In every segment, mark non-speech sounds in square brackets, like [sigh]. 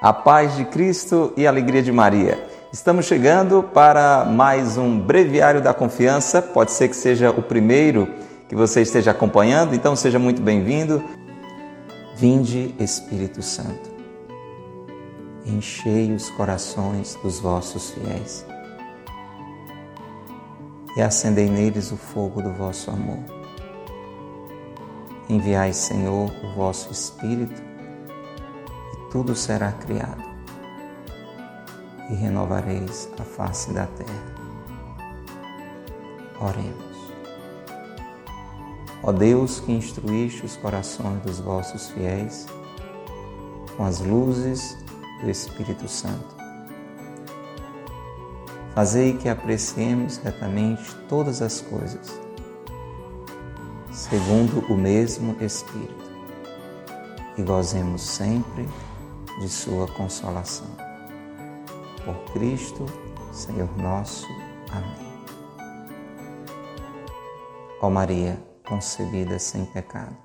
A paz de Cristo e a alegria de Maria. Estamos chegando para mais um breviário da confiança. Pode ser que seja o primeiro que você esteja acompanhando, então seja muito bem-vindo. Vinde, Espírito Santo, enchei os corações dos vossos fiéis e acendei neles o fogo do vosso amor. Enviai, Senhor, o vosso Espírito tudo será criado e renovareis a face da terra. Oremos. Ó Deus que instruíste os corações dos vossos fiéis com as luzes do Espírito Santo, fazei que apreciemos retamente todas as coisas, segundo o mesmo Espírito, e gozemos sempre de Sua consolação. Por Cristo, Senhor nosso. Amém. Ó Maria, concebida sem pecado,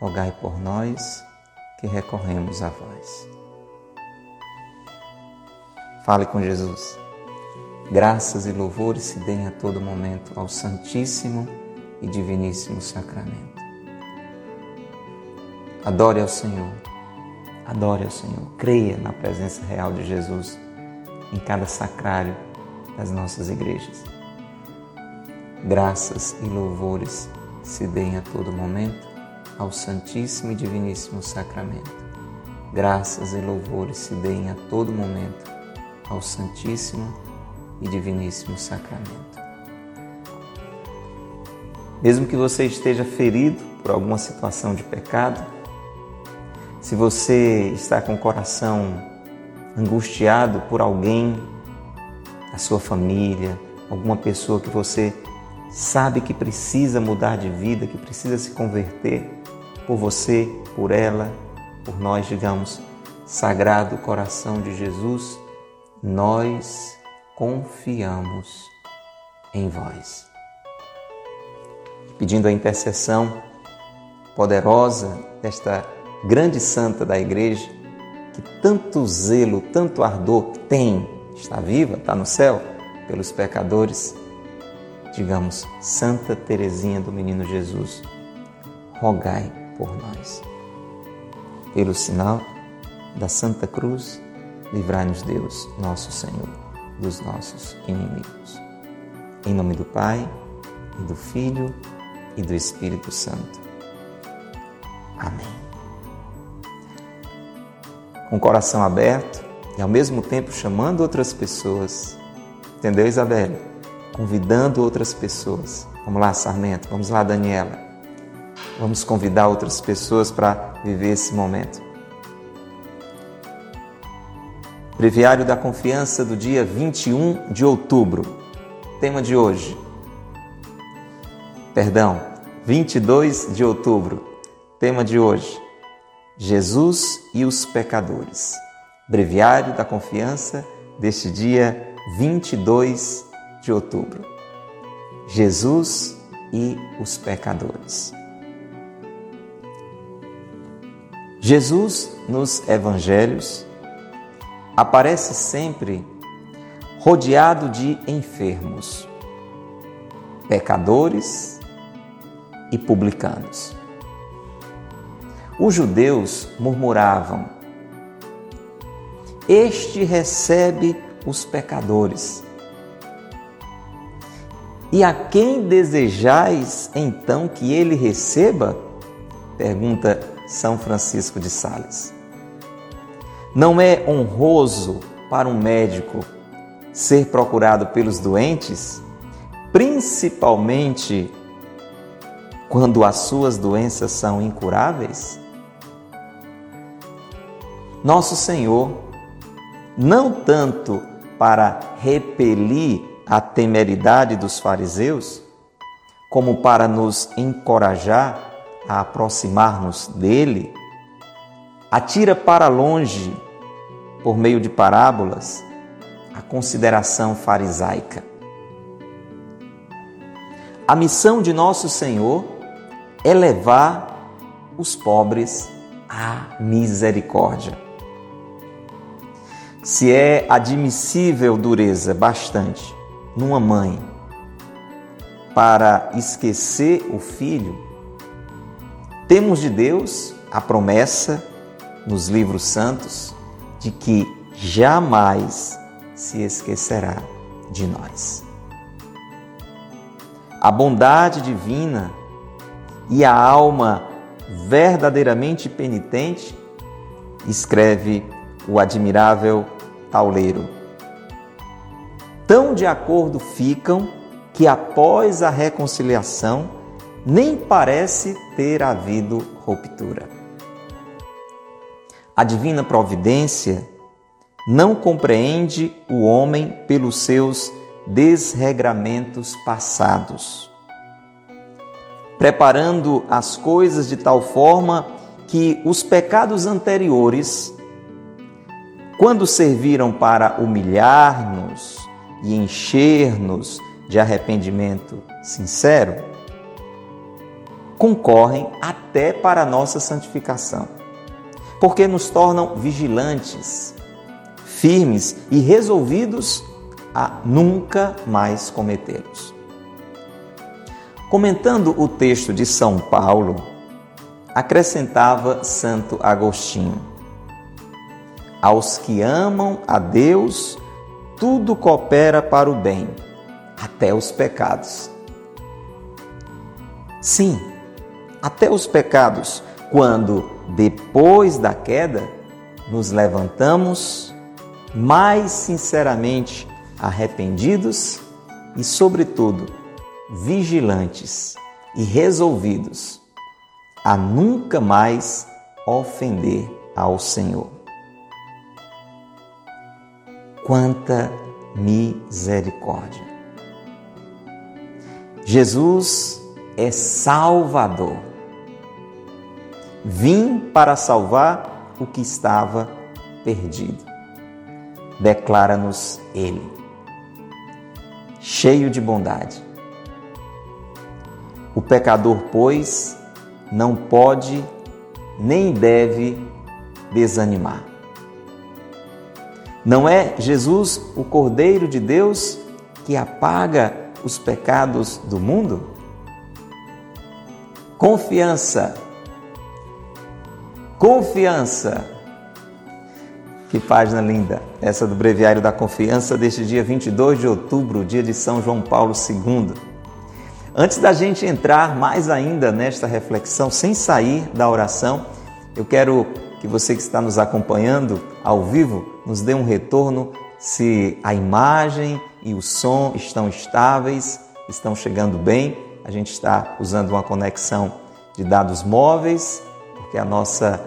rogai por nós que recorremos a vós. Fale com Jesus. Graças e louvores se deem a todo momento ao Santíssimo e Diviníssimo Sacramento. Adore ao Senhor Adore ao Senhor, creia na presença real de Jesus em cada sacrário das nossas igrejas. Graças e louvores se deem a todo momento ao Santíssimo e Diviníssimo Sacramento. Graças e louvores se deem a todo momento ao Santíssimo e Diviníssimo Sacramento. Mesmo que você esteja ferido por alguma situação de pecado, se você está com o coração angustiado por alguém, a sua família, alguma pessoa que você sabe que precisa mudar de vida, que precisa se converter, por você, por ela, por nós, digamos, Sagrado Coração de Jesus, nós confiamos em vós. Pedindo a intercessão poderosa desta grande santa da igreja, que tanto zelo, tanto ardor tem, está viva, está no céu, pelos pecadores, digamos, Santa Teresinha do Menino Jesus, rogai por nós. Pelo sinal da Santa Cruz, livrai-nos Deus, nosso Senhor, dos nossos inimigos. Em nome do Pai, e do Filho, e do Espírito Santo. Amém com o coração aberto e ao mesmo tempo chamando outras pessoas. Entendeu, Isabelle? Convidando outras pessoas. Vamos lá, Sarmento. Vamos lá, Daniela. Vamos convidar outras pessoas para viver esse momento. Breviário da Confiança do dia 21 de outubro. Tema de hoje. Perdão, 22 de outubro. Tema de hoje Jesus e os pecadores. Breviário da Confiança deste dia 22 de outubro. Jesus e os pecadores. Jesus nos evangelhos aparece sempre rodeado de enfermos, pecadores e publicanos. Os judeus murmuravam: Este recebe os pecadores. E a quem desejais então que ele receba? Pergunta São Francisco de Sales. Não é honroso para um médico ser procurado pelos doentes, principalmente quando as suas doenças são incuráveis? Nosso Senhor, não tanto para repelir a temeridade dos fariseus, como para nos encorajar a aproximar-nos dele, atira para longe, por meio de parábolas, a consideração farisaica. A missão de nosso Senhor é levar os pobres à misericórdia Se é admissível dureza bastante numa mãe para esquecer o filho, temos de Deus a promessa nos livros santos de que jamais se esquecerá de nós. A bondade divina e a alma verdadeiramente penitente, escreve o admirável Tauleiro. Tão de acordo ficam que após a reconciliação nem parece ter havido ruptura. A divina providência não compreende o homem pelos seus desregramentos passados, preparando as coisas de tal forma que os pecados anteriores, quando serviram para humilhar-nos e encher-nos de arrependimento sincero, concorrem até para a nossa santificação, porque nos tornam vigilantes, firmes e resolvidos a nunca mais cometê-los. Comentando o texto de São Paulo, acrescentava Santo Agostinho: Aos que amam a Deus, tudo coopera para o bem, até os pecados. Sim, até os pecados, quando depois da queda nos levantamos mais sinceramente arrependidos e, sobretudo, vigilantes e resolvidos a nunca mais ofender ao Senhor. Quanta misericórdia! Jesus é Salvador. Vim para salvar o que estava perdido. Declara-nos Ele cheio de bondade. O pecador, pois, não pode nem deve desanimar. Não é Jesus o Cordeiro de Deus que apaga os pecados do mundo? Confiança. Confiança que página linda, essa do Breviário da Confiança deste dia 22 de outubro, dia de São João Paulo II. Antes da gente entrar mais ainda nesta reflexão, sem sair da oração, eu quero que você que está nos acompanhando ao vivo nos dê um retorno se a imagem e o som estão estáveis, estão chegando bem. A gente está usando uma conexão de dados móveis, porque a nossa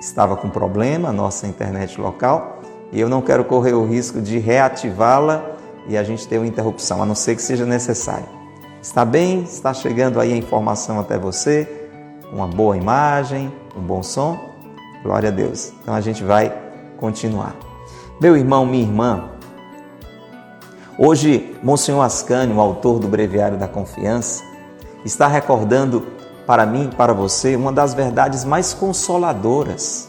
estava com problema, a nossa internet local, e eu não quero correr o risco de reativá-la e a gente ter uma interrupção, a não ser que seja necessário. Está bem? Está chegando aí a informação até você, uma boa imagem, um bom som? Glória a Deus. Então a gente vai continuar. Meu irmão, minha irmã, hoje Monsenhor Ascânio, autor do Breviário da Confiança, está recordando para mim, para você, uma das verdades mais consoladoras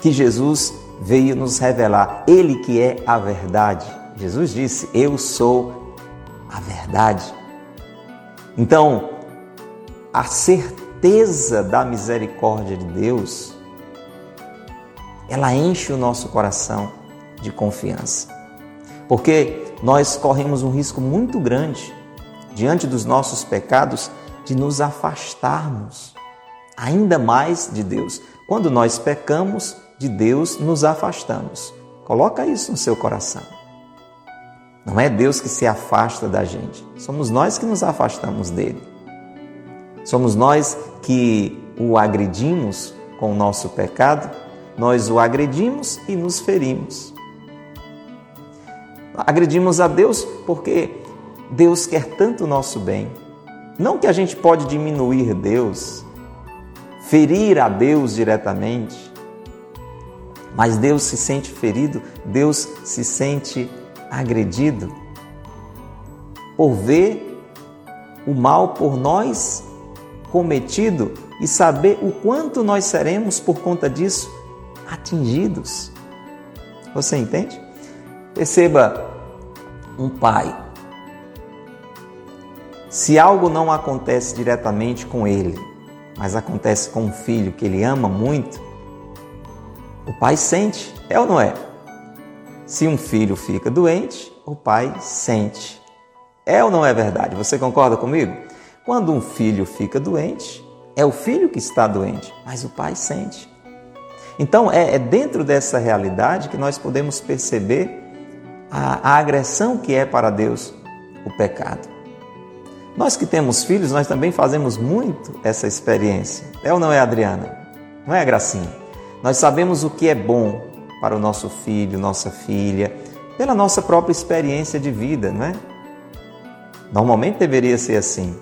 que Jesus veio nos revelar. Ele que é a verdade. Jesus disse: Eu sou a verdade. Então, a certeza da misericórdia de Deus, ela enche o nosso coração de confiança. Porque nós corremos um risco muito grande diante dos nossos pecados de nos afastarmos ainda mais de Deus. Quando nós pecamos, de Deus nos afastamos. Coloca isso no seu coração. Não é Deus que se afasta da gente, somos nós que nos afastamos dele. Somos nós que o agredimos com o nosso pecado, nós o agredimos e nos ferimos. Agredimos a Deus porque Deus quer tanto o nosso bem não que a gente pode diminuir Deus, ferir a Deus diretamente, mas Deus se sente ferido, Deus se sente agredido por ver o mal por nós cometido e saber o quanto nós seremos por conta disso atingidos. Você entende? Perceba um pai. Se algo não acontece diretamente com ele, mas acontece com um filho que ele ama muito, o pai sente, é ou não é? Se um filho fica doente, o pai sente. É ou não é verdade? Você concorda comigo? Quando um filho fica doente, é o filho que está doente, mas o pai sente. Então, é, é dentro dessa realidade que nós podemos perceber a, a agressão que é para Deus o pecado. Nós que temos filhos, nós também fazemos muito essa experiência. É ou não é, Adriana? Não é, Gracinha? Nós sabemos o que é bom para o nosso filho, nossa filha, pela nossa própria experiência de vida, não é? Normalmente deveria ser assim.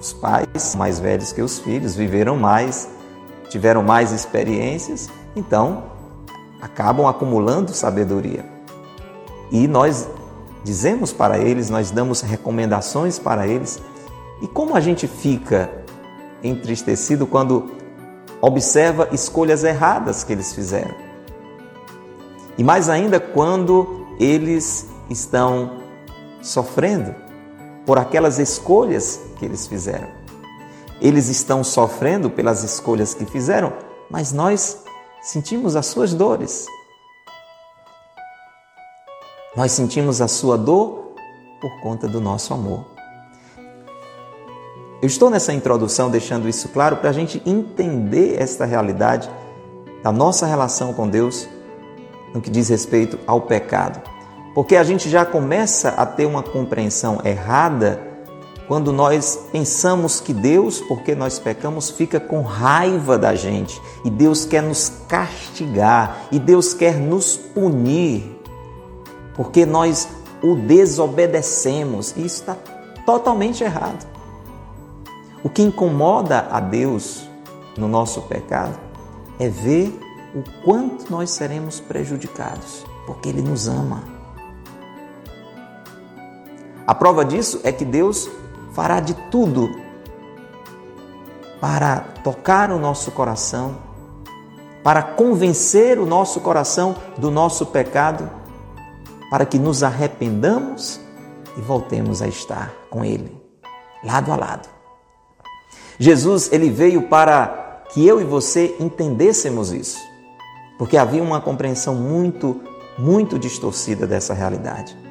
Os pais, mais velhos que os filhos, viveram mais, tiveram mais experiências, então acabam acumulando sabedoria. E nós dizemos para eles, nós damos recomendações para eles. E como a gente fica entristecido quando observa escolhas erradas que eles fizeram? E mais ainda quando eles estão sofrendo por aquelas escolhas que eles fizeram. Eles estão sofrendo pelas escolhas que fizeram, mas nós sentimos as suas dores. Nós sentimos a sua dor por conta do nosso amor. Eu estou nessa introdução deixando isso claro para a gente entender esta realidade da nossa relação com Deus no que diz respeito ao pecado. Porque a gente já começa a ter uma compreensão errada quando nós pensamos que Deus, porque nós pecamos, fica com raiva da gente. E Deus quer nos castigar. E Deus quer nos punir. Porque nós o desobedecemos. E isso está totalmente errado. O que incomoda a Deus no nosso pecado é ver o quanto nós seremos prejudicados, porque Ele nos ama. A prova disso é que Deus fará de tudo para tocar o nosso coração, para convencer o nosso coração do nosso pecado, para que nos arrependamos e voltemos a estar com Ele, lado a lado. Jesus, ele veio para que eu e você entendêssemos isso, porque havia uma compreensão muito, muito distorcida dessa realidade.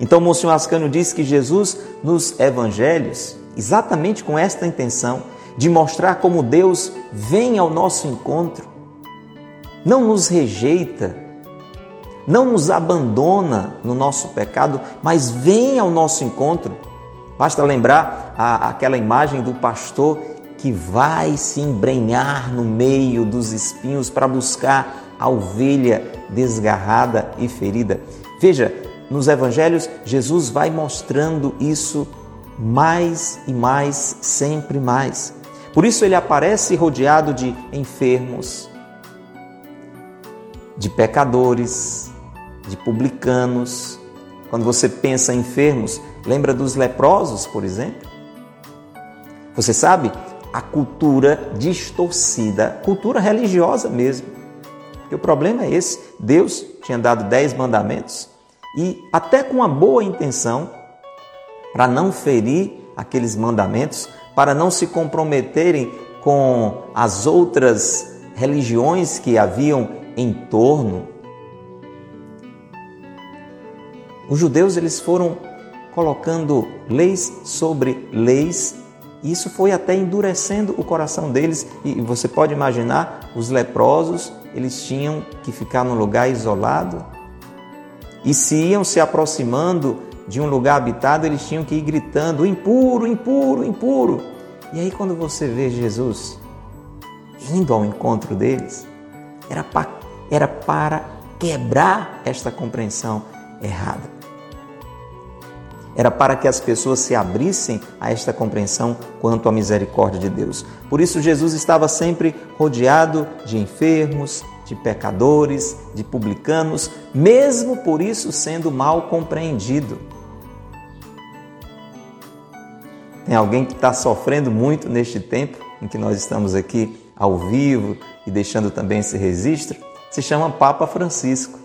Então, Monsenhor Ascânio diz que Jesus, nos evangelhos, exatamente com esta intenção de mostrar como Deus vem ao nosso encontro, não nos rejeita, não nos abandona no nosso pecado, mas vem ao nosso encontro. Basta lembrar a, aquela imagem do pastor que vai se embrenhar no meio dos espinhos para buscar a ovelha desgarrada e ferida. Veja, nos evangelhos, Jesus vai mostrando isso mais e mais, sempre mais. Por isso ele aparece rodeado de enfermos, de pecadores, de publicanos. Quando você pensa em enfermos, lembra dos leprosos, por exemplo? Você sabe, a cultura distorcida, cultura religiosa mesmo. Porque o problema é esse: Deus tinha dado dez mandamentos, e até com uma boa intenção, para não ferir aqueles mandamentos, para não se comprometerem com as outras religiões que haviam em torno. Os judeus eles foram colocando leis sobre leis, e isso foi até endurecendo o coração deles, e você pode imaginar, os leprosos, eles tinham que ficar num lugar isolado, e se iam se aproximando de um lugar habitado, eles tinham que ir gritando: impuro, impuro, impuro. E aí, quando você vê Jesus indo ao encontro deles, era para, era para quebrar esta compreensão errada. Era para que as pessoas se abrissem a esta compreensão quanto à misericórdia de Deus. Por isso, Jesus estava sempre rodeado de enfermos, de pecadores, de publicanos, mesmo por isso sendo mal compreendido. Tem alguém que está sofrendo muito neste tempo em que nós estamos aqui ao vivo e deixando também esse registro? Se chama Papa Francisco.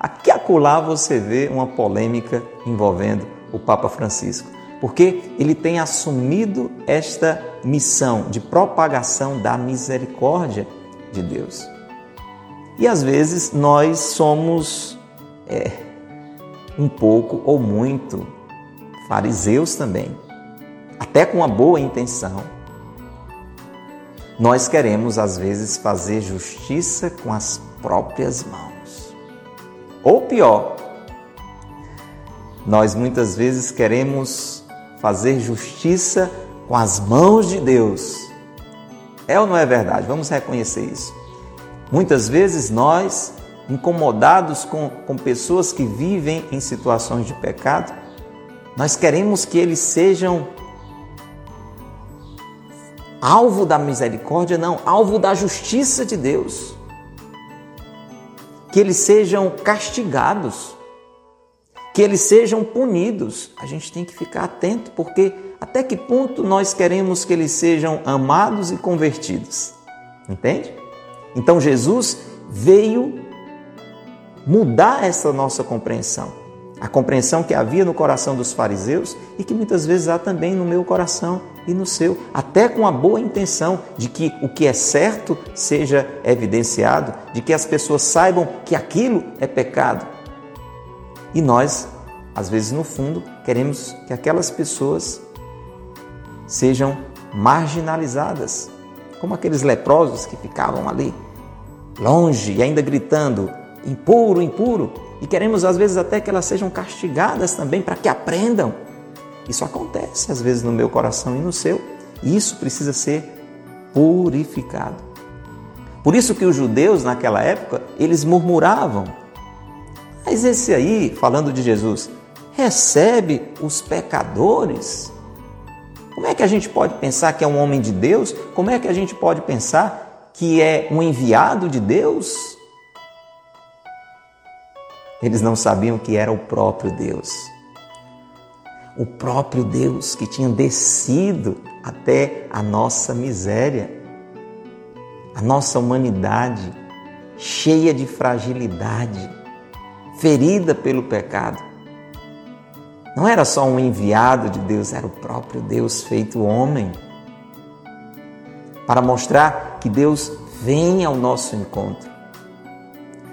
Aqui acolá você vê uma polêmica envolvendo o Papa Francisco, porque ele tem assumido esta missão de propagação da misericórdia de Deus. E às vezes nós somos é, um pouco ou muito fariseus também, até com uma boa intenção. Nós queremos às vezes fazer justiça com as próprias mãos. Ou pior, nós muitas vezes queremos fazer justiça com as mãos de Deus. É ou não é verdade? Vamos reconhecer isso. Muitas vezes nós, incomodados com, com pessoas que vivem em situações de pecado, nós queremos que eles sejam alvo da misericórdia, não, alvo da justiça de Deus. Que eles sejam castigados, que eles sejam punidos. A gente tem que ficar atento, porque até que ponto nós queremos que eles sejam amados e convertidos? Entende? Então Jesus veio mudar essa nossa compreensão. A compreensão que havia no coração dos fariseus e que muitas vezes há também no meu coração e no seu, até com a boa intenção de que o que é certo seja evidenciado, de que as pessoas saibam que aquilo é pecado. E nós, às vezes no fundo, queremos que aquelas pessoas sejam marginalizadas, como aqueles leprosos que ficavam ali longe e ainda gritando impuro, impuro, e queremos às vezes até que elas sejam castigadas também para que aprendam. Isso acontece às vezes no meu coração e no seu, e isso precisa ser purificado. Por isso que os judeus naquela época, eles murmuravam. Mas esse aí, falando de Jesus, recebe os pecadores. Como é que a gente pode pensar que é um homem de Deus? Como é que a gente pode pensar que é um enviado de Deus, eles não sabiam que era o próprio Deus. O próprio Deus que tinha descido até a nossa miséria, a nossa humanidade cheia de fragilidade, ferida pelo pecado. Não era só um enviado de Deus, era o próprio Deus feito homem para mostrar que Deus vem ao nosso encontro.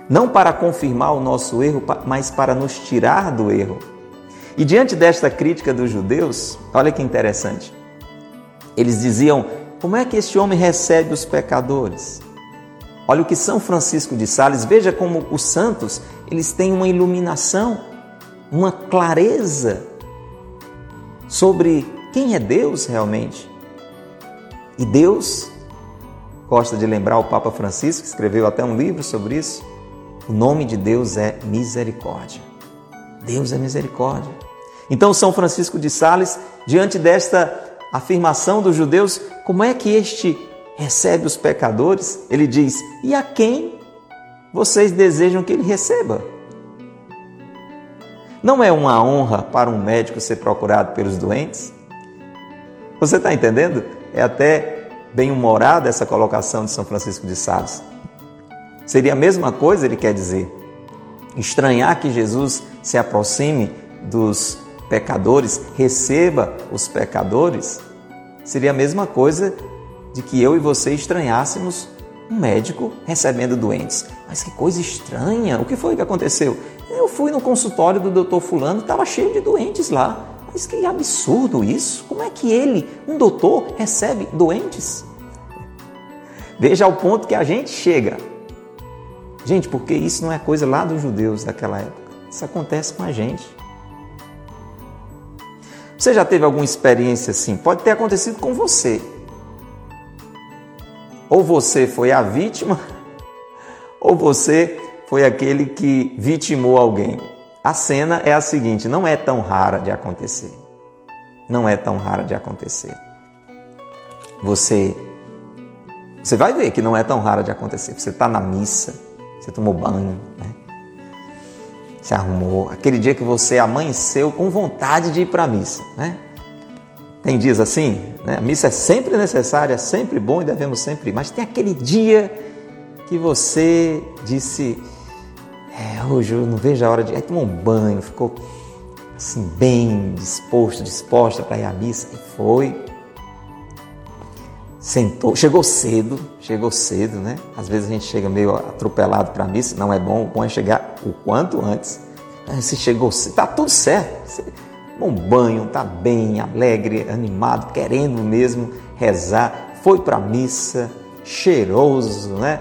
Não para confirmar o nosso erro, mas para nos tirar do erro. E diante desta crítica dos judeus, olha que interessante. Eles diziam: como é que este homem recebe os pecadores? Olha o que São Francisco de Sales, veja como os santos, eles têm uma iluminação, uma clareza sobre quem é Deus realmente. E Deus, gosta de lembrar o Papa Francisco, que escreveu até um livro sobre isso, o nome de Deus é misericórdia. Deus é misericórdia. Então, São Francisco de Sales, diante desta afirmação dos judeus, como é que este recebe os pecadores? Ele diz: E a quem vocês desejam que ele receba? Não é uma honra para um médico ser procurado pelos doentes? Você está entendendo? É até bem-humorada essa colocação de São Francisco de Sales. Seria a mesma coisa, ele quer dizer, estranhar que Jesus se aproxime dos pecadores, receba os pecadores, seria a mesma coisa de que eu e você estranhássemos um médico recebendo doentes. Mas que coisa estranha! O que foi que aconteceu? Eu fui no consultório do doutor Fulano, estava cheio de doentes lá. Mas que absurdo isso! Como é que ele, um doutor, recebe doentes? Veja ao ponto que a gente chega. Gente, porque isso não é coisa lá dos judeus daquela época. Isso acontece com a gente. Você já teve alguma experiência assim? Pode ter acontecido com você. Ou você foi a vítima, [laughs] ou você foi aquele que vitimou alguém. A cena é a seguinte: não é tão rara de acontecer. Não é tão rara de acontecer. Você, você vai ver que não é tão rara de acontecer. Você está na missa, você tomou banho, né? se arrumou. Aquele dia que você amanheceu com vontade de ir para a missa. Né? Tem dias assim, né? a missa é sempre necessária, é sempre bom e devemos sempre ir. Mas tem aquele dia que você disse: é, hoje eu não vejo a hora de. Aí tomou um banho, ficou assim, bem disposto, disposta para ir à missa. E foi. Sentou, chegou cedo, chegou cedo, né? Às vezes a gente chega meio atropelado para a missa, não é bom, o bom é chegar o quanto antes. Se chegou cedo, tá tudo certo. Bom banho, tá bem, alegre, animado, querendo mesmo rezar. Foi para a missa, cheiroso, né?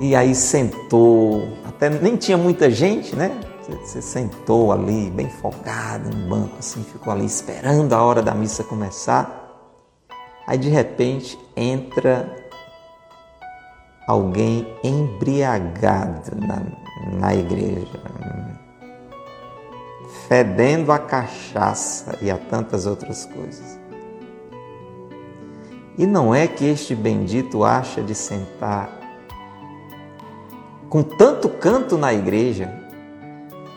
E aí sentou, até nem tinha muita gente, né? Você sentou ali, bem folgado no banco, assim, ficou ali esperando a hora da missa começar. Aí de repente entra alguém embriagado na, na igreja, fedendo a cachaça e a tantas outras coisas. E não é que este bendito acha de sentar com tanto canto na igreja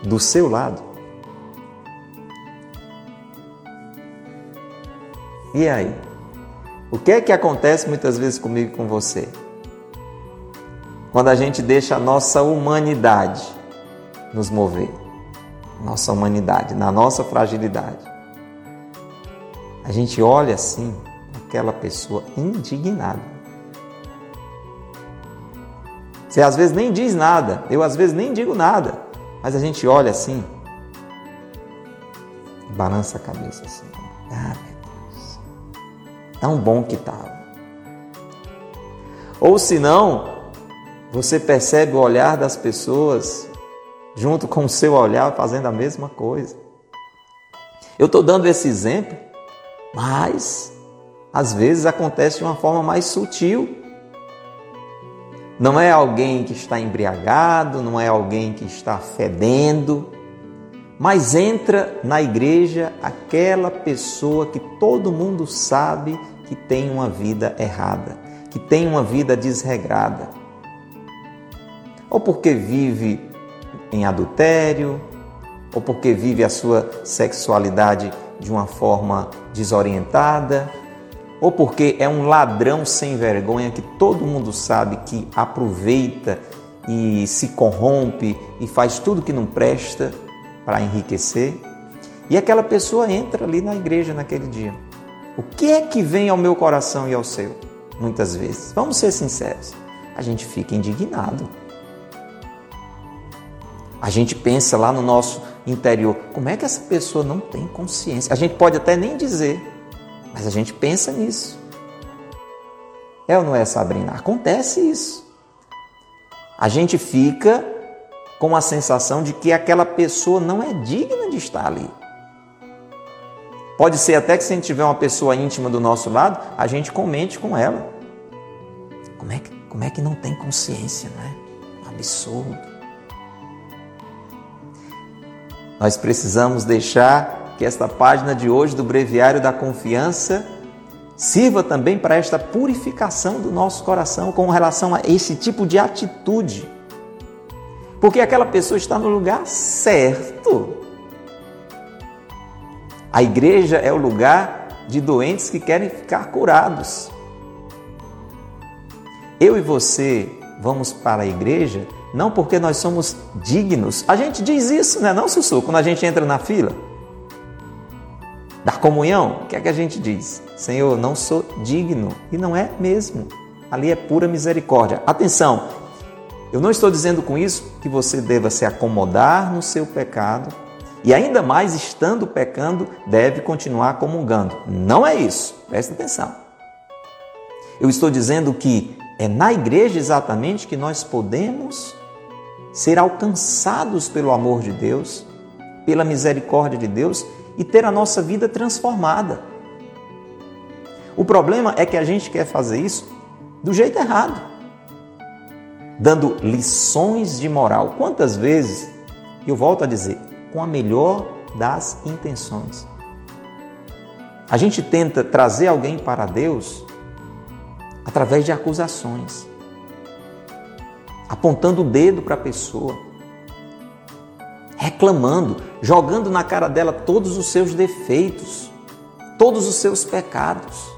do seu lado. E aí? O que é que acontece muitas vezes comigo e com você? Quando a gente deixa a nossa humanidade nos mover, nossa humanidade, na nossa fragilidade. A gente olha assim aquela pessoa indignada. Você às vezes nem diz nada, eu às vezes nem digo nada, mas a gente olha assim, balança a cabeça assim. Ah, meu Deus, tão bom que estava. Ou se não, você percebe o olhar das pessoas junto com o seu olhar fazendo a mesma coisa. Eu estou dando esse exemplo, mas às vezes acontece de uma forma mais sutil. Não é alguém que está embriagado, não é alguém que está fedendo, mas entra na igreja aquela pessoa que todo mundo sabe que tem uma vida errada, que tem uma vida desregrada. Ou porque vive em adultério, ou porque vive a sua sexualidade de uma forma desorientada, ou porque é um ladrão sem vergonha que todo mundo sabe que aproveita e se corrompe e faz tudo que não presta para enriquecer. E aquela pessoa entra ali na igreja naquele dia. O que é que vem ao meu coração e ao seu? Muitas vezes. Vamos ser sinceros. A gente fica indignado. A gente pensa lá no nosso interior, como é que essa pessoa não tem consciência? A gente pode até nem dizer, mas a gente pensa nisso. É ou não é, Sabrina? Acontece isso. A gente fica com a sensação de que aquela pessoa não é digna de estar ali. Pode ser até que se a gente tiver uma pessoa íntima do nosso lado, a gente comente com ela. Como é que, como é que não tem consciência, não é? Um absurdo. Nós precisamos deixar que esta página de hoje do Breviário da Confiança sirva também para esta purificação do nosso coração com relação a esse tipo de atitude. Porque aquela pessoa está no lugar certo. A igreja é o lugar de doentes que querem ficar curados. Eu e você vamos para a igreja não porque nós somos dignos. A gente diz isso, né? Não, Sussu, quando a gente entra na fila da comunhão, o que é que a gente diz? Senhor, não sou digno. E não é mesmo. Ali é pura misericórdia. Atenção, eu não estou dizendo com isso que você deva se acomodar no seu pecado e ainda mais estando pecando, deve continuar comungando. Não é isso. Presta atenção. Eu estou dizendo que é na igreja exatamente que nós podemos ser alcançados pelo amor de Deus, pela misericórdia de Deus e ter a nossa vida transformada. O problema é que a gente quer fazer isso do jeito errado, dando lições de moral. Quantas vezes, eu volto a dizer, com a melhor das intenções. A gente tenta trazer alguém para Deus através de acusações, apontando o dedo para a pessoa reclamando, jogando na cara dela todos os seus defeitos, todos os seus pecados.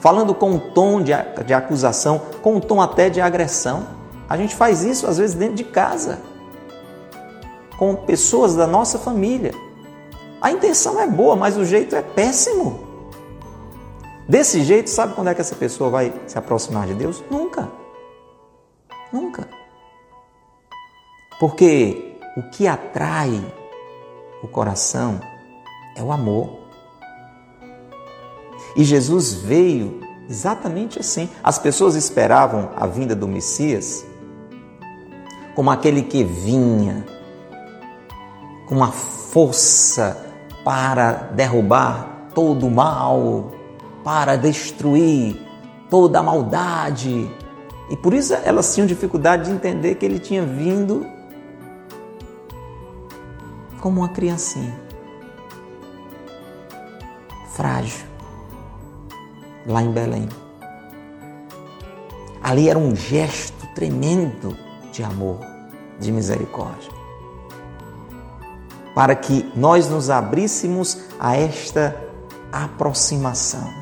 Falando com um tom de, de acusação, com um tom até de agressão. A gente faz isso às vezes dentro de casa, com pessoas da nossa família. A intenção é boa, mas o jeito é péssimo. Desse jeito, sabe quando é que essa pessoa vai se aproximar de Deus? Nunca. Nunca. Porque o que atrai o coração é o amor. E Jesus veio exatamente assim. As pessoas esperavam a vinda do Messias como aquele que vinha com uma força para derrubar todo o mal, para destruir toda a maldade. E por isso elas tinham dificuldade de entender que ele tinha vindo como uma criancinha, frágil, lá em Belém. Ali era um gesto tremendo de amor, de misericórdia, para que nós nos abríssemos a esta aproximação.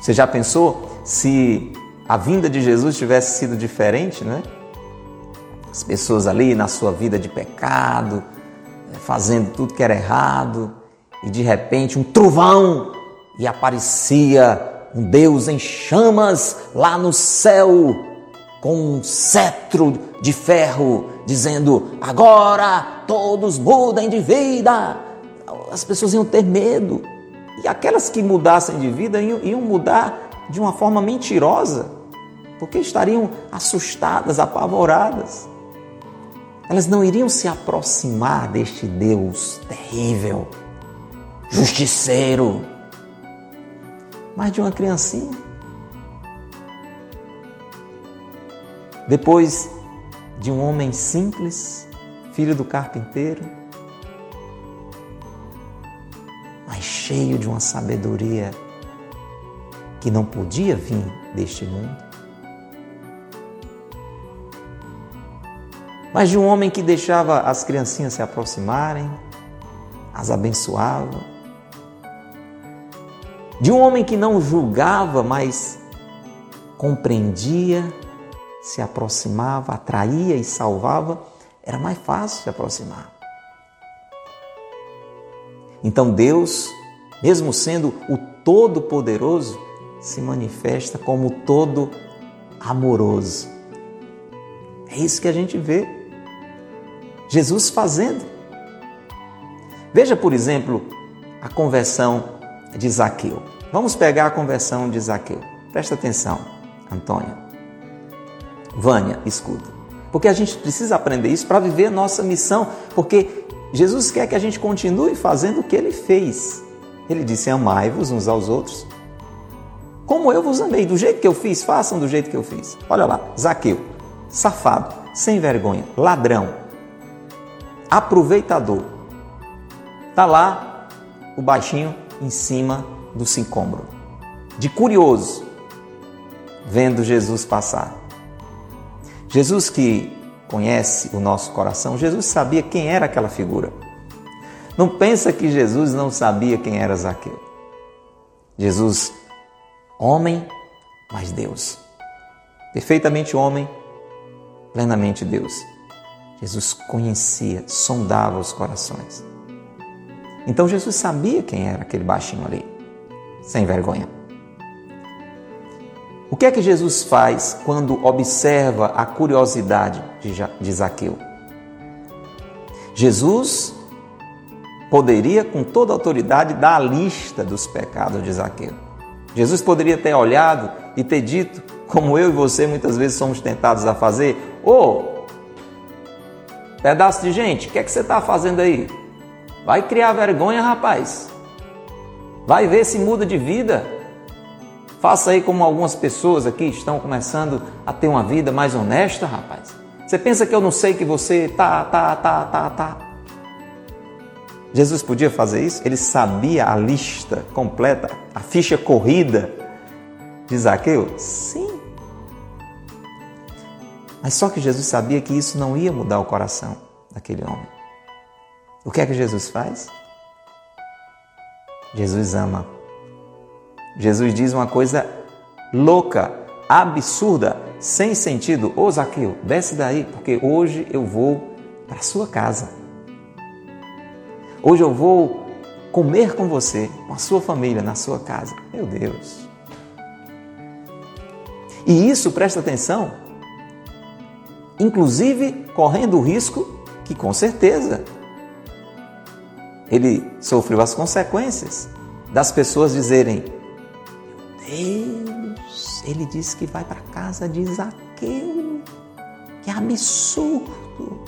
Você já pensou se a vinda de Jesus tivesse sido diferente, né? As pessoas ali na sua vida de pecado, fazendo tudo que era errado, e de repente um trovão e aparecia um Deus em chamas lá no céu, com um cetro de ferro, dizendo: Agora todos mudem de vida. As pessoas iam ter medo. E aquelas que mudassem de vida iam, iam mudar de uma forma mentirosa, porque estariam assustadas, apavoradas. Elas não iriam se aproximar deste Deus terrível, justiceiro, mas de uma criancinha. Depois de um homem simples, filho do carpinteiro, mas cheio de uma sabedoria que não podia vir deste mundo. Mas de um homem que deixava as criancinhas se aproximarem, as abençoava, de um homem que não julgava, mas compreendia, se aproximava, atraía e salvava, era mais fácil se aproximar. Então Deus, mesmo sendo o Todo-Poderoso, se manifesta como Todo Amoroso. É isso que a gente vê Jesus fazendo. Veja, por exemplo, a conversão de Zaqueu. Vamos pegar a conversão de Zaqueu. Presta atenção, Antônio. Vânia, escuta. Porque a gente precisa aprender isso para viver a nossa missão, porque Jesus quer que a gente continue fazendo o que ele fez. Ele disse: Amai-vos uns aos outros. Como eu vos amei, do jeito que eu fiz, façam do jeito que eu fiz. Olha lá, Zaqueu, safado, sem vergonha, ladrão, aproveitador. Está lá o baixinho em cima do sincômoro, de curioso, vendo Jesus passar. Jesus que conhece o nosso coração, Jesus sabia quem era aquela figura. Não pensa que Jesus não sabia quem era Zaqueu. Jesus, homem, mas Deus. Perfeitamente homem, plenamente Deus. Jesus conhecia, sondava os corações. Então Jesus sabia quem era aquele baixinho ali, sem vergonha. O que é que Jesus faz quando observa a curiosidade de Zaqueu? Jesus poderia, com toda autoridade, dar a lista dos pecados de Zaqueu. Jesus poderia ter olhado e ter dito, como eu e você muitas vezes somos tentados a fazer: Ô, oh, Pedaço de gente, o que é que você está fazendo aí? Vai criar vergonha, rapaz. Vai ver se muda de vida. Faça aí como algumas pessoas aqui estão começando a ter uma vida mais honesta, rapaz. Você pensa que eu não sei que você tá, tá, tá, tá, tá. Jesus podia fazer isso? Ele sabia a lista completa, a ficha corrida de Zaqueu? Sim. Mas só que Jesus sabia que isso não ia mudar o coração daquele homem. O que é que Jesus faz? Jesus ama. Jesus diz uma coisa louca absurda, sem sentido. Ô Zaqueu, desce daí, porque hoje eu vou para a sua casa. Hoje eu vou comer com você, com a sua família, na sua casa. Meu Deus. E isso, presta atenção, inclusive correndo o risco que, com certeza, ele sofreu as consequências das pessoas dizerem: Deus, ele disse que vai para casa de Zaqueu. Que absurdo!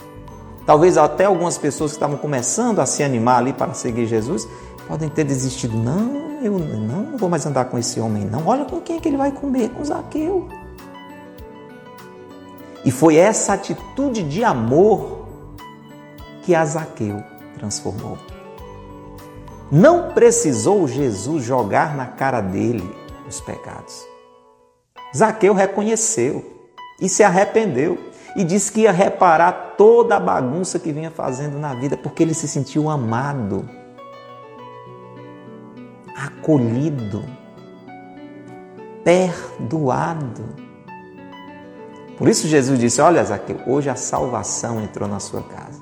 Talvez até algumas pessoas que estavam começando a se animar ali para seguir Jesus podem ter desistido. Não, eu não, não vou mais andar com esse homem, não. Olha com quem é que ele vai comer, com Zaqueu. E foi essa atitude de amor que a Zaqueu transformou. Não precisou Jesus jogar na cara dele os pecados. Zaqueu reconheceu e se arrependeu e disse que ia reparar toda a bagunça que vinha fazendo na vida, porque ele se sentiu amado, acolhido, perdoado. Por isso Jesus disse: Olha, Zaqueu, hoje a salvação entrou na sua casa.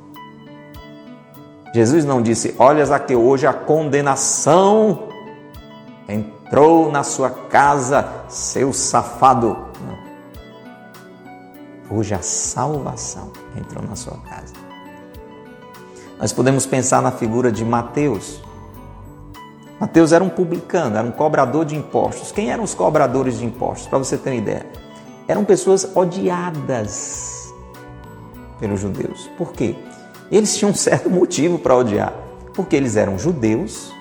Jesus não disse: Olha, Zaqueu, hoje a condenação entrou na sua casa, seu safado. Hoje a salvação entrou na sua casa. Nós podemos pensar na figura de Mateus. Mateus era um publicano, era um cobrador de impostos. Quem eram os cobradores de impostos? Para você ter uma ideia. Eram pessoas odiadas pelos judeus. Por quê? Eles tinham um certo [laughs] motivo para odiar. Porque eles eram judeus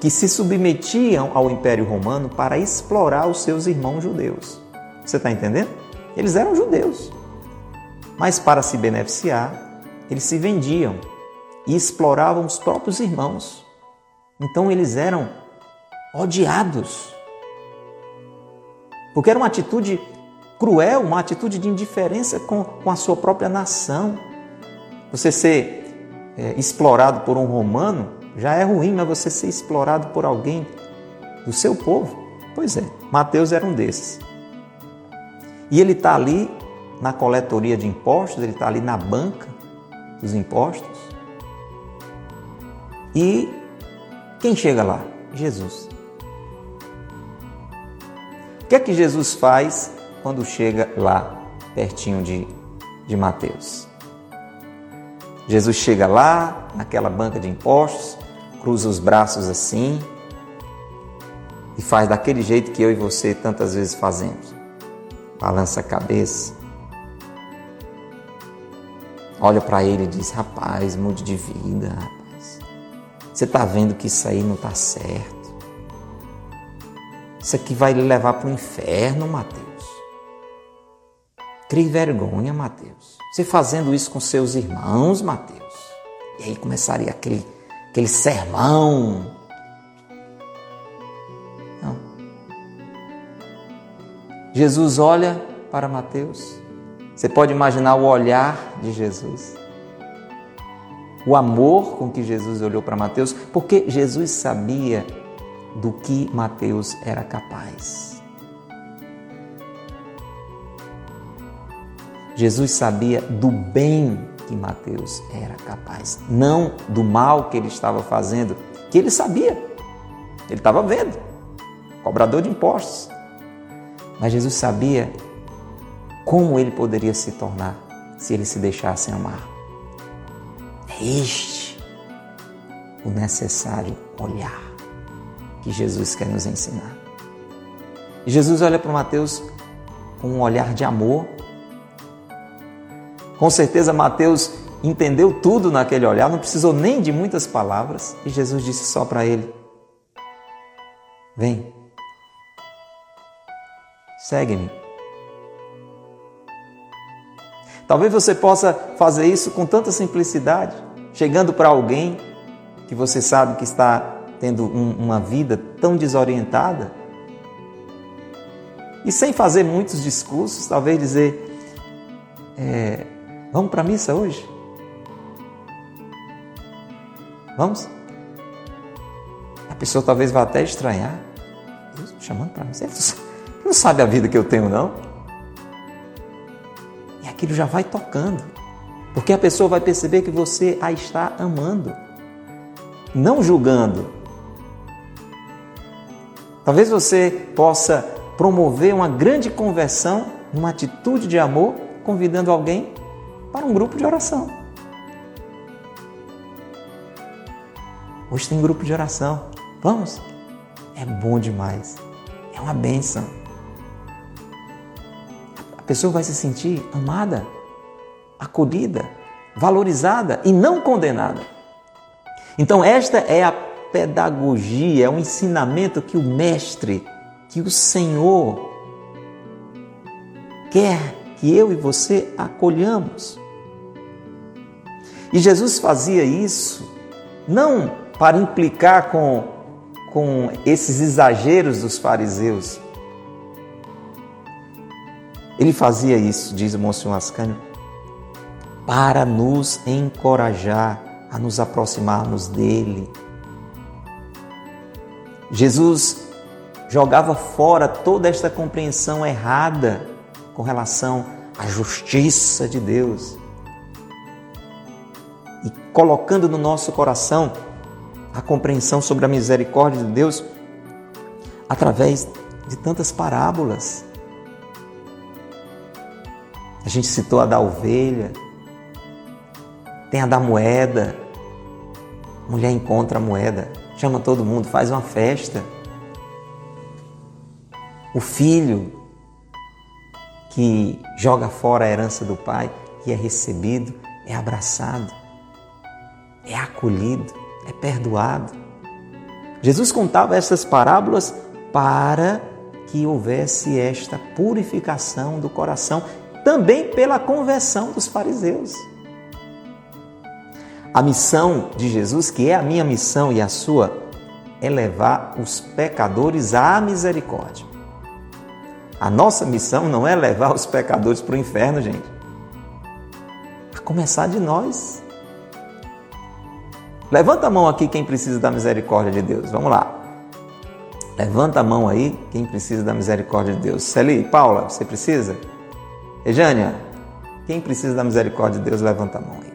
que se submetiam ao Império Romano para explorar os seus irmãos judeus. Você está entendendo? Eles eram judeus. Mas para se beneficiar, eles se vendiam e exploravam os próprios irmãos. Então eles eram odiados. Porque era uma atitude cruel, uma atitude de indiferença com, com a sua própria nação. Você ser é, explorado por um romano já é ruim, mas você ser explorado por alguém do seu povo. Pois é, Mateus era um desses. E ele está ali na coletoria de impostos, ele está ali na banca dos impostos. E quem chega lá? Jesus. O que é que Jesus faz quando chega lá, pertinho de, de Mateus? Jesus chega lá, naquela banca de impostos, cruza os braços assim e faz daquele jeito que eu e você tantas vezes fazemos balança a cabeça, olha para ele e diz: Rapaz, mude de vida, rapaz. Você está vendo que isso aí não está certo. Isso aqui vai lhe levar para o inferno, Mateus. Crie vergonha, Mateus. Você fazendo isso com seus irmãos, Mateus. E aí começaria aquele, aquele sermão Jesus olha para Mateus. Você pode imaginar o olhar de Jesus. O amor com que Jesus olhou para Mateus, porque Jesus sabia do que Mateus era capaz. Jesus sabia do bem que Mateus era capaz, não do mal que ele estava fazendo, que ele sabia. Ele estava vendo. Cobrador de impostos. Mas Jesus sabia como ele poderia se tornar se ele se deixasse amar. É este o necessário olhar que Jesus quer nos ensinar. E Jesus olha para Mateus com um olhar de amor. Com certeza, Mateus entendeu tudo naquele olhar, não precisou nem de muitas palavras, e Jesus disse só para ele: Vem, Segue-me. Talvez você possa fazer isso com tanta simplicidade, chegando para alguém que você sabe que está tendo um, uma vida tão desorientada e sem fazer muitos discursos, talvez dizer: é, Vamos para a missa hoje? Vamos? A pessoa talvez vá até estranhar. Deus me chamando para missa. Não sabe a vida que eu tenho, não? E aquilo já vai tocando. Porque a pessoa vai perceber que você a está amando, não julgando. Talvez você possa promover uma grande conversão numa atitude de amor, convidando alguém para um grupo de oração. Hoje tem grupo de oração. Vamos? É bom demais. É uma benção. A pessoa vai se sentir amada, acolhida, valorizada e não condenada. Então, esta é a pedagogia, é o ensinamento que o Mestre, que o Senhor quer que eu e você acolhamos. E Jesus fazia isso não para implicar com, com esses exageros dos fariseus. Ele fazia isso, diz o Monsenhor Ascânio, para nos encorajar a nos aproximarmos dele. Jesus jogava fora toda esta compreensão errada com relação à justiça de Deus e colocando no nosso coração a compreensão sobre a misericórdia de Deus através de tantas parábolas. A gente citou a da ovelha, tem a da moeda. Mulher encontra a moeda, chama todo mundo, faz uma festa. O filho que joga fora a herança do pai, que é recebido, é abraçado, é acolhido, é perdoado. Jesus contava essas parábolas para que houvesse esta purificação do coração, também pela conversão dos fariseus. A missão de Jesus, que é a minha missão e a sua, é levar os pecadores à misericórdia. A nossa missão não é levar os pecadores para o inferno, gente. A começar de nós. Levanta a mão aqui quem precisa da misericórdia de Deus. Vamos lá. Levanta a mão aí quem precisa da misericórdia de Deus. Celi, Paula, você precisa? Rejânia, quem precisa da misericórdia de Deus, levanta a mão aí.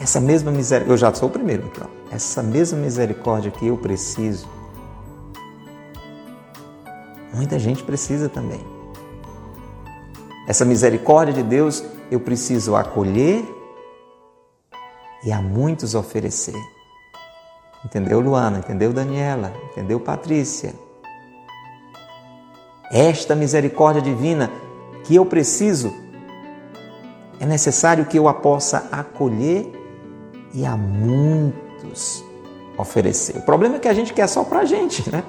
Essa mesma misericórdia, eu já sou o primeiro. Essa mesma misericórdia que eu preciso, muita gente precisa também. Essa misericórdia de Deus eu preciso acolher e a muitos oferecer. Entendeu, Luana? Entendeu, Daniela? Entendeu, Patrícia? Esta misericórdia divina que eu preciso, é necessário que eu a possa acolher e a muitos oferecer. O problema é que a gente quer só para a gente, né?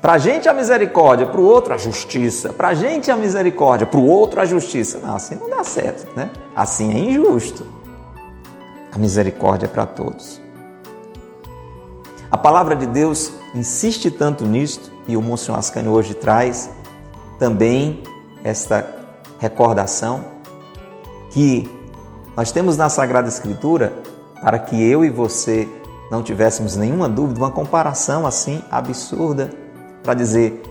Para a gente a misericórdia, para o outro a justiça. Para a gente a misericórdia, para o outro a justiça. Não, assim não dá certo, né? Assim é injusto. A misericórdia é para todos. A palavra de Deus insiste tanto nisto, e o Monsenhor Ascani hoje traz também esta recordação, que nós temos na Sagrada Escritura, para que eu e você não tivéssemos nenhuma dúvida, uma comparação assim absurda para dizer,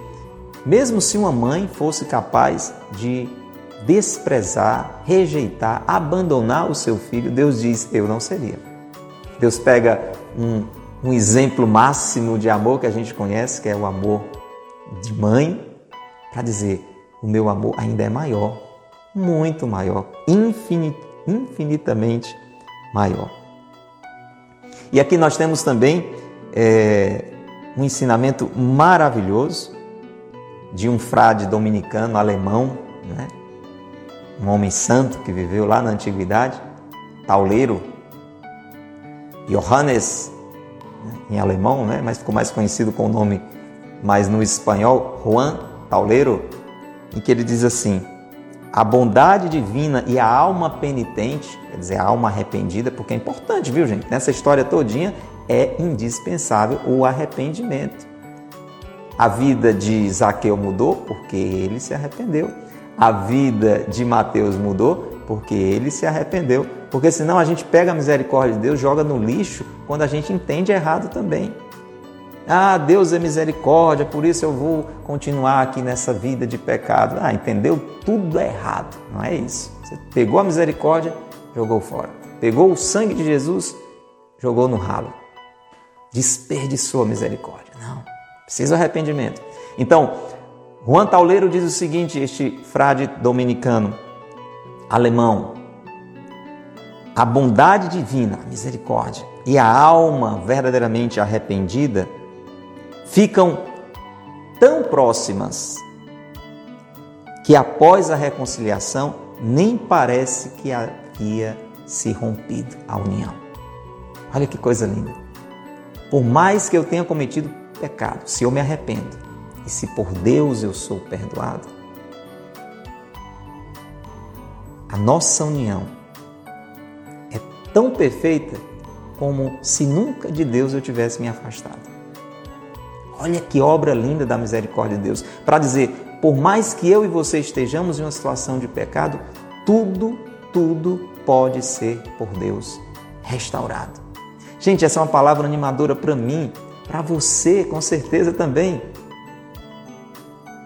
mesmo se uma mãe fosse capaz de desprezar, rejeitar, abandonar o seu filho, Deus diz: Eu não seria. Deus pega um, um exemplo máximo de amor que a gente conhece, que é o amor de mãe, para dizer: O meu amor ainda é maior, muito maior, infinito infinitamente maior. E aqui nós temos também é, um ensinamento maravilhoso de um frade dominicano alemão, né? um homem santo que viveu lá na antiguidade, Tauleiro, Johannes, né? em alemão, né? mas ficou mais conhecido com o nome mais no espanhol, Juan Tauleiro, em que ele diz assim: a bondade divina e a alma penitente, quer dizer, a alma arrependida, porque é importante, viu, gente? Nessa história todinha é indispensável o arrependimento. A vida de Zaqueu mudou porque ele se arrependeu. A vida de Mateus mudou porque ele se arrependeu. Porque senão a gente pega a misericórdia de Deus, joga no lixo quando a gente entende errado também. Ah, Deus é misericórdia, por isso eu vou continuar aqui nessa vida de pecado. Ah, entendeu? Tudo é errado. Não é isso. Você pegou a misericórdia, jogou fora. Pegou o sangue de Jesus, jogou no ralo. Desperdiçou a misericórdia. Não. Precisa arrependimento. Então, Juan Tauleiro diz o seguinte: este frade dominicano alemão, a bondade divina, a misericórdia e a alma verdadeiramente arrependida ficam tão próximas que após a reconciliação nem parece que havia se rompido a união. Olha que coisa linda. Por mais que eu tenha cometido pecado, se eu me arrependo e se por Deus eu sou perdoado, a nossa união é tão perfeita como se nunca de Deus eu tivesse me afastado. Olha que obra linda da misericórdia de Deus. Para dizer, por mais que eu e você estejamos em uma situação de pecado, tudo, tudo pode ser por Deus restaurado. Gente, essa é uma palavra animadora para mim, para você, com certeza também.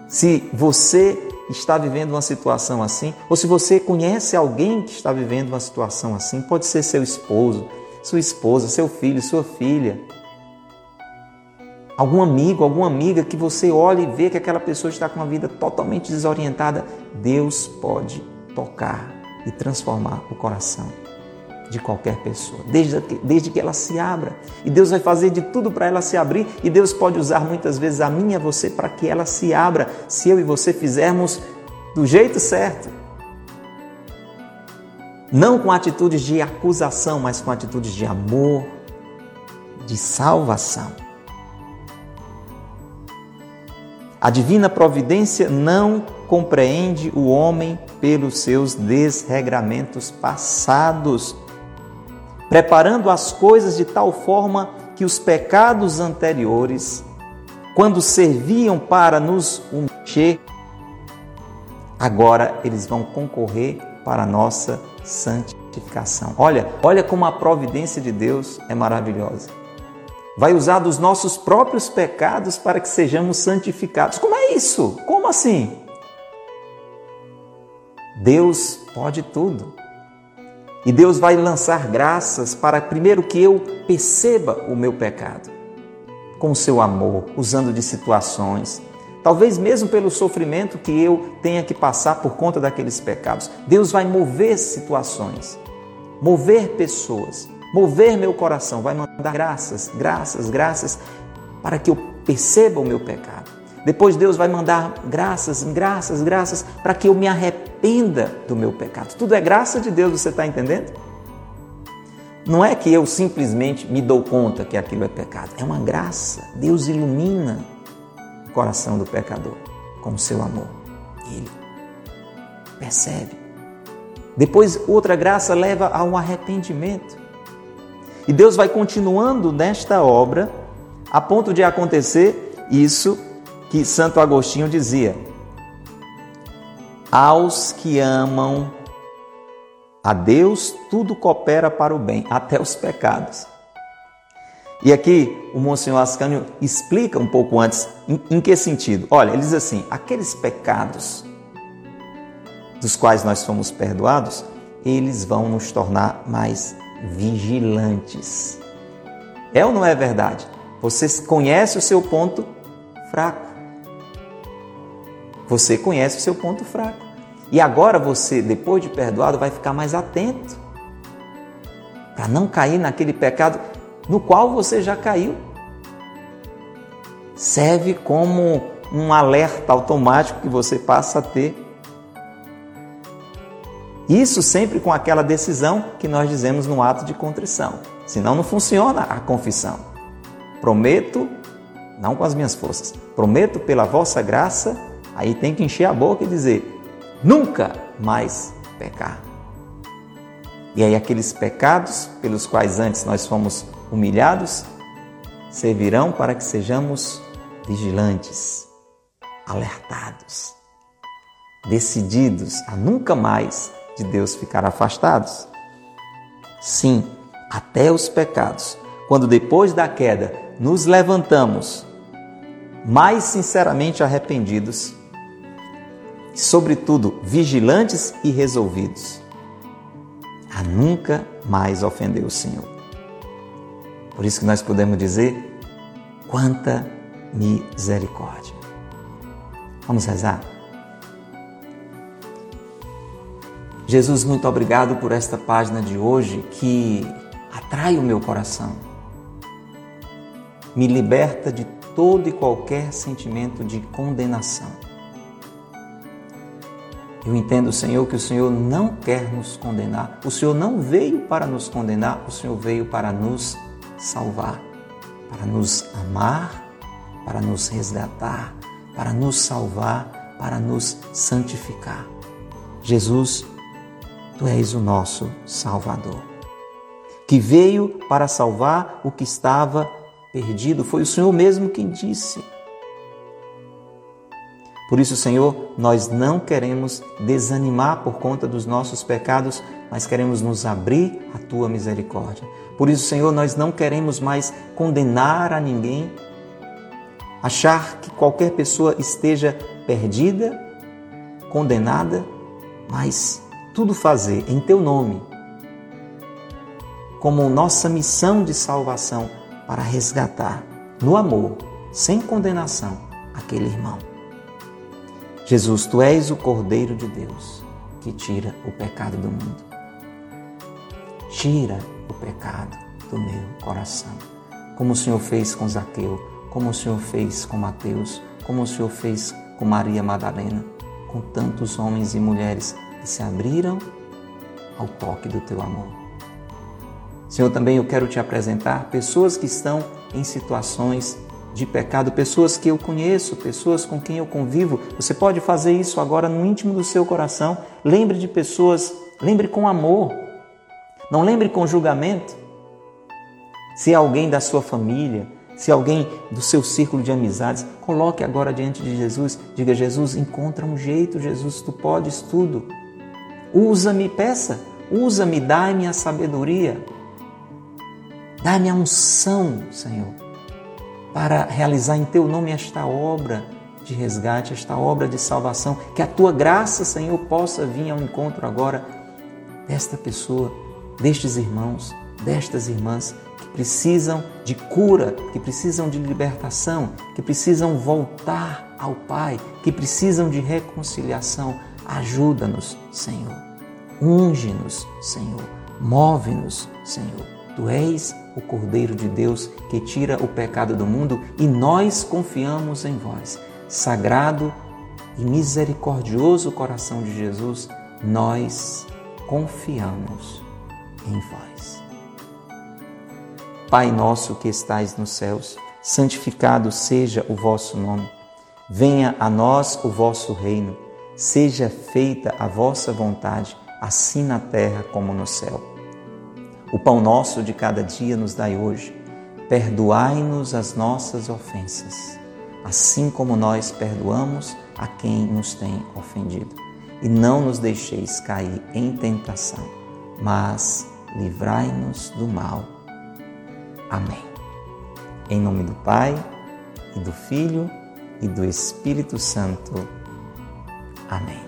Se você está vivendo uma situação assim, ou se você conhece alguém que está vivendo uma situação assim, pode ser seu esposo, sua esposa, seu filho, sua filha, algum amigo, alguma amiga que você olha e vê que aquela pessoa está com uma vida totalmente desorientada, Deus pode tocar e transformar o coração de qualquer pessoa, desde que, desde que ela se abra. E Deus vai fazer de tudo para ela se abrir, e Deus pode usar muitas vezes a mim e a você para que ela se abra, se eu e você fizermos do jeito certo. Não com atitudes de acusação, mas com atitudes de amor, de salvação. A divina providência não compreende o homem pelos seus desregramentos passados, preparando as coisas de tal forma que os pecados anteriores, quando serviam para nos encher, agora eles vão concorrer para a nossa santificação. Olha, olha como a providência de Deus é maravilhosa vai usar dos nossos próprios pecados para que sejamos santificados. Como é isso? Como assim? Deus pode tudo. E Deus vai lançar graças para, primeiro, que eu perceba o meu pecado, com o seu amor, usando de situações, talvez mesmo pelo sofrimento que eu tenha que passar por conta daqueles pecados. Deus vai mover situações, mover pessoas, mover meu coração, vai mandar graças, graças, graças, para que eu perceba o meu pecado. Depois Deus vai mandar graças, graças, graças, para que eu me arrependa do meu pecado. Tudo é graça de Deus, você está entendendo? Não é que eu simplesmente me dou conta que aquilo é pecado, é uma graça. Deus ilumina o coração do pecador com o seu amor. Ele percebe. Depois, outra graça leva a um arrependimento. E Deus vai continuando nesta obra a ponto de acontecer isso que Santo Agostinho dizia: Aos que amam a Deus, tudo coopera para o bem, até os pecados. E aqui o Monsenhor Ascânio explica um pouco antes em, em que sentido. Olha, ele diz assim: aqueles pecados dos quais nós fomos perdoados, eles vão nos tornar mais vigilantes. É ou não é verdade? Você conhece o seu ponto fraco. Você conhece o seu ponto fraco. E agora você, depois de perdoado, vai ficar mais atento para não cair naquele pecado no qual você já caiu. Serve como um alerta automático que você passa a ter isso sempre com aquela decisão que nós dizemos no ato de contrição. Senão não funciona a confissão. Prometo, não com as minhas forças, prometo pela vossa graça, aí tem que encher a boca e dizer: nunca mais pecar. E aí aqueles pecados pelos quais antes nós fomos humilhados servirão para que sejamos vigilantes, alertados, decididos a nunca mais de Deus ficar afastados? Sim, até os pecados. Quando depois da queda nos levantamos mais sinceramente arrependidos, e, sobretudo, vigilantes e resolvidos a nunca mais ofender o Senhor. Por isso que nós podemos dizer: quanta misericórdia. Vamos rezar? Jesus, muito obrigado por esta página de hoje que atrai o meu coração, me liberta de todo e qualquer sentimento de condenação. Eu entendo, Senhor, que o Senhor não quer nos condenar. O Senhor não veio para nos condenar, o Senhor veio para nos salvar, para nos amar, para nos resgatar, para nos salvar, para nos santificar. Jesus, tu és o nosso Salvador, que veio para salvar o que estava perdido. Foi o Senhor mesmo quem disse. Por isso, Senhor, nós não queremos desanimar por conta dos nossos pecados, mas queremos nos abrir à tua misericórdia. Por isso, Senhor, nós não queremos mais condenar a ninguém, achar que qualquer pessoa esteja perdida, condenada, mas tudo fazer em teu nome, como nossa missão de salvação para resgatar no amor, sem condenação, aquele irmão. Jesus, tu és o Cordeiro de Deus que tira o pecado do mundo. Tira o pecado do meu coração, como o Senhor fez com Zaqueu, como o Senhor fez com Mateus, como o Senhor fez com Maria Madalena, com tantos homens e mulheres que se abriram ao toque do teu amor. Senhor, também eu quero te apresentar pessoas que estão em situações de pecado, pessoas que eu conheço, pessoas com quem eu convivo. Você pode fazer isso agora no íntimo do seu coração. Lembre de pessoas, lembre com amor. Não lembre com julgamento. Se é alguém da sua família, se é alguém do seu círculo de amizades, coloque agora diante de Jesus. Diga: Jesus, encontra um jeito, Jesus, tu podes tudo. Usa-me, peça, usa-me, dai-me a sabedoria. Dá-me a unção, Senhor, para realizar em Teu nome esta obra de resgate, esta obra de salvação. Que a Tua graça, Senhor, possa vir ao encontro agora desta pessoa, destes irmãos, destas irmãs que precisam de cura, que precisam de libertação, que precisam voltar ao Pai, que precisam de reconciliação. Ajuda-nos, Senhor. Unge-nos, Senhor. Move-nos, Senhor. Tu és o Cordeiro de Deus que tira o pecado do mundo e nós confiamos em vós. Sagrado e misericordioso coração de Jesus, nós confiamos em vós. Pai nosso que estais nos céus, santificado seja o vosso nome. Venha a nós o vosso reino. Seja feita a vossa vontade, assim na terra como no céu. O pão nosso de cada dia nos dai hoje. Perdoai-nos as nossas ofensas, assim como nós perdoamos a quem nos tem ofendido. E não nos deixeis cair em tentação, mas livrai-nos do mal. Amém. Em nome do Pai, e do Filho, e do Espírito Santo. Amém.